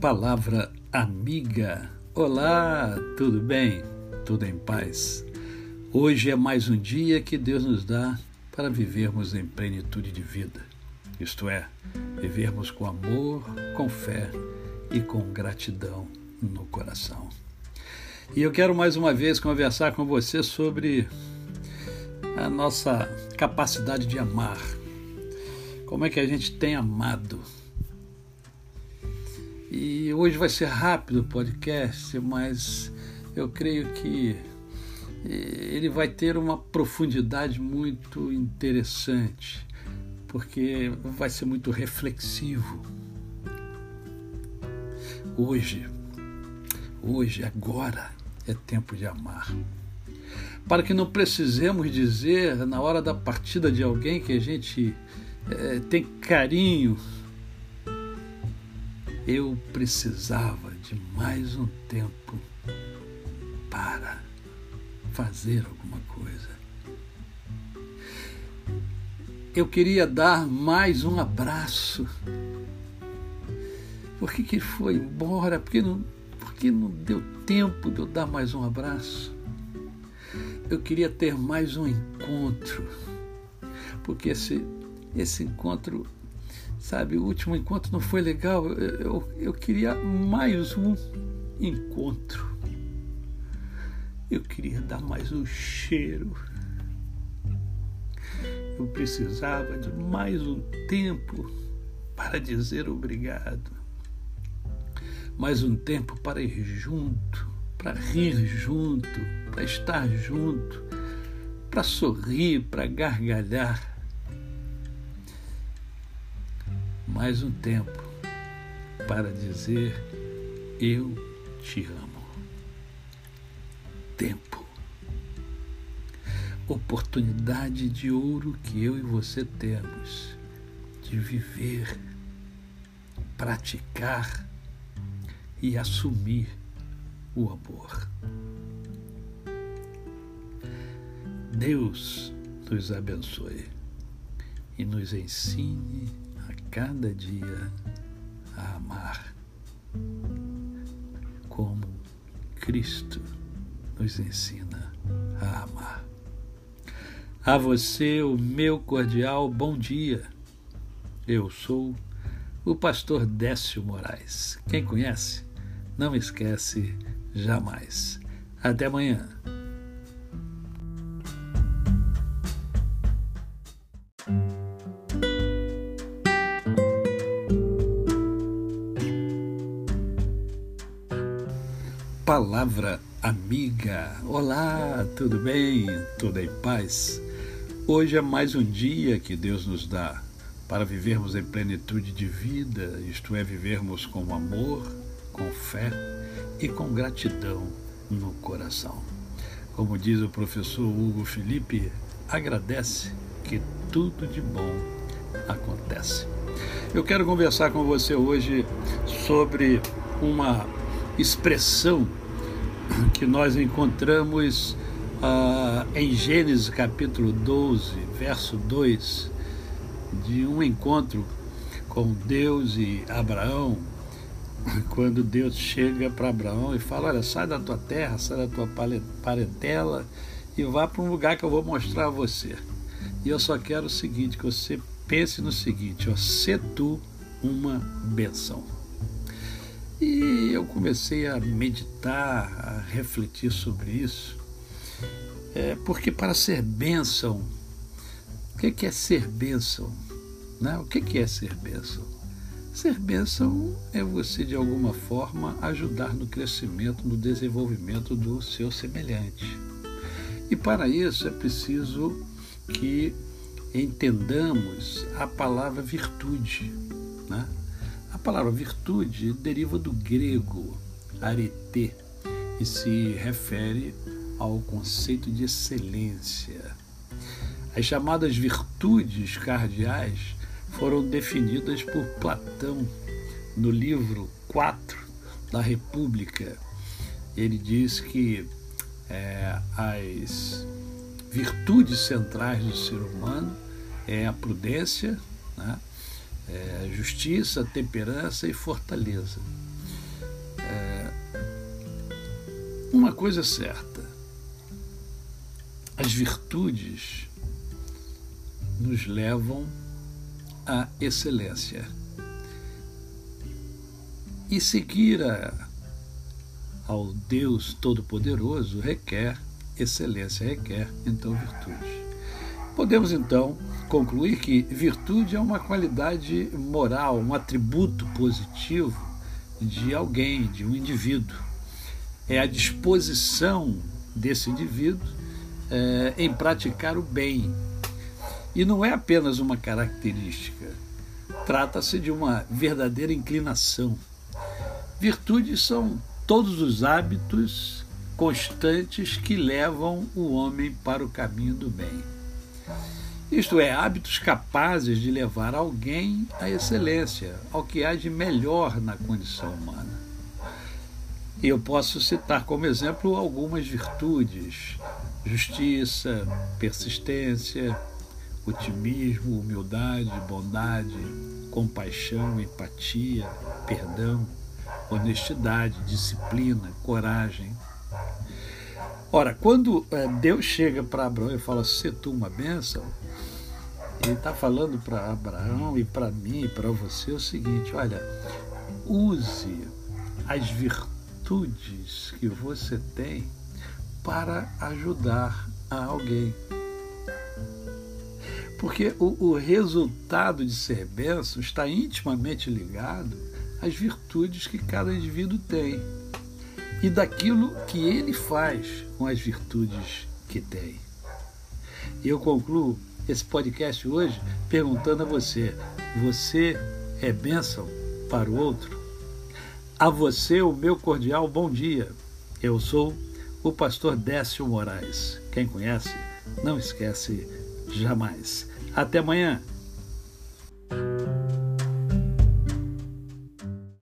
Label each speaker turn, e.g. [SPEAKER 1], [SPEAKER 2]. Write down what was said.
[SPEAKER 1] Palavra amiga. Olá, tudo bem? Tudo em paz? Hoje é mais um dia que Deus nos dá para vivermos em plenitude de vida. Isto é, vivermos com amor, com fé e com gratidão no coração. E eu quero mais uma vez conversar com você sobre a nossa capacidade de amar. Como é que a gente tem amado? E hoje vai ser rápido o podcast, mas eu creio que eh, ele vai ter uma profundidade muito interessante, porque vai ser muito reflexivo. Hoje, hoje, agora é tempo de amar. Para que não precisemos dizer na hora da partida de alguém que a gente é, tem carinho eu precisava de mais um tempo para fazer alguma coisa. Eu queria dar mais um abraço. Por que, que foi embora? Por que, não, por que não deu tempo de eu dar mais um abraço? Eu queria ter mais um encontro. Porque esse, esse encontro Sabe, o último encontro não foi legal. Eu, eu queria mais um encontro. Eu queria dar mais um cheiro. Eu precisava de mais um tempo para dizer obrigado. Mais um tempo para ir junto, para rir junto, para estar junto, para sorrir, para gargalhar mais um tempo para dizer eu te amo. Tempo. Oportunidade de ouro que eu e você temos de viver, praticar e assumir o amor. Deus nos abençoe e nos ensine cada dia a amar como Cristo nos ensina a amar. A você o meu cordial bom dia. Eu sou o pastor Décio Moraes. Quem conhece, não esquece jamais. Até amanhã. Palavra amiga. Olá, tudo bem? Tudo em paz? Hoje é mais um dia que Deus nos dá para vivermos em plenitude de vida, isto é, vivermos com amor, com fé e com gratidão no coração. Como diz o professor Hugo Felipe, agradece que tudo de bom acontece. Eu quero conversar com você hoje sobre uma expressão que nós encontramos ah, em Gênesis capítulo 12, verso 2, de um encontro com Deus e Abraão, quando Deus chega para Abraão e fala: Olha, sai da tua terra, sai da tua parentela e vá para um lugar que eu vou mostrar a você. E eu só quero o seguinte: que você pense no seguinte, ó, se tu uma benção. E eu comecei a meditar, a refletir sobre isso, é, porque para ser bênção, o que é ser bênção? Né? O que é ser bênção? Ser bênção é você, de alguma forma, ajudar no crescimento, no desenvolvimento do seu semelhante. E para isso é preciso que entendamos a palavra virtude. Né? Palavra virtude deriva do grego arete e se refere ao conceito de excelência. As chamadas virtudes cardeais foram definidas por Platão no livro 4 da República. Ele diz que é, as virtudes centrais do ser humano é a prudência, né? é, justiça, temperança e fortaleza. É, uma coisa é certa: as virtudes nos levam à excelência. E seguir a, ao Deus Todo-Poderoso requer excelência, requer então virtude. Podemos então concluir que virtude é uma qualidade moral, um atributo positivo de alguém, de um indivíduo. É a disposição desse indivíduo é, em praticar o bem. E não é apenas uma característica, trata-se de uma verdadeira inclinação. Virtudes são todos os hábitos constantes que levam o homem para o caminho do bem. Isto é, hábitos capazes de levar alguém à excelência, ao que há de melhor na condição humana. E eu posso citar como exemplo algumas virtudes: justiça, persistência, otimismo, humildade, bondade, compaixão, empatia, perdão, honestidade, disciplina, coragem, Ora, quando é, Deus chega para Abraão e fala, se tu uma bênção, ele está falando para Abraão e para mim e para você o seguinte: olha, use as virtudes que você tem para ajudar a alguém. Porque o, o resultado de ser bênção está intimamente ligado às virtudes que cada indivíduo tem e daquilo que ele faz com as virtudes que tem. Eu concluo esse podcast hoje perguntando a você: você é bênção para o outro? A você o meu cordial bom dia. Eu sou o pastor Décio Moraes. Quem conhece, não esquece jamais. Até amanhã.